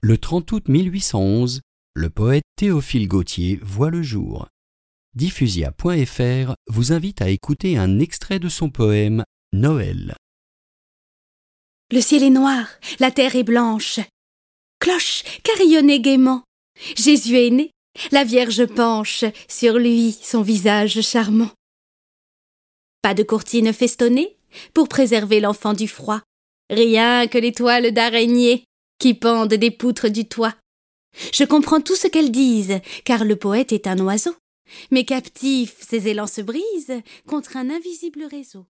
Le 30 août 1811, le poète Théophile Gautier voit le jour. Diffusia.fr vous invite à écouter un extrait de son poème Noël. Le ciel est noir, la terre est blanche. Cloche, carillonnez gaiement. Jésus est né, la Vierge penche sur lui son visage charmant. Pas de courtine festonnée pour préserver l'enfant du froid. Rien que les toiles d'araignée qui pendent des poutres du toit. Je comprends tout ce qu'elles disent, car le poète est un oiseau. Mais captif, ses élans se brisent contre un invisible réseau.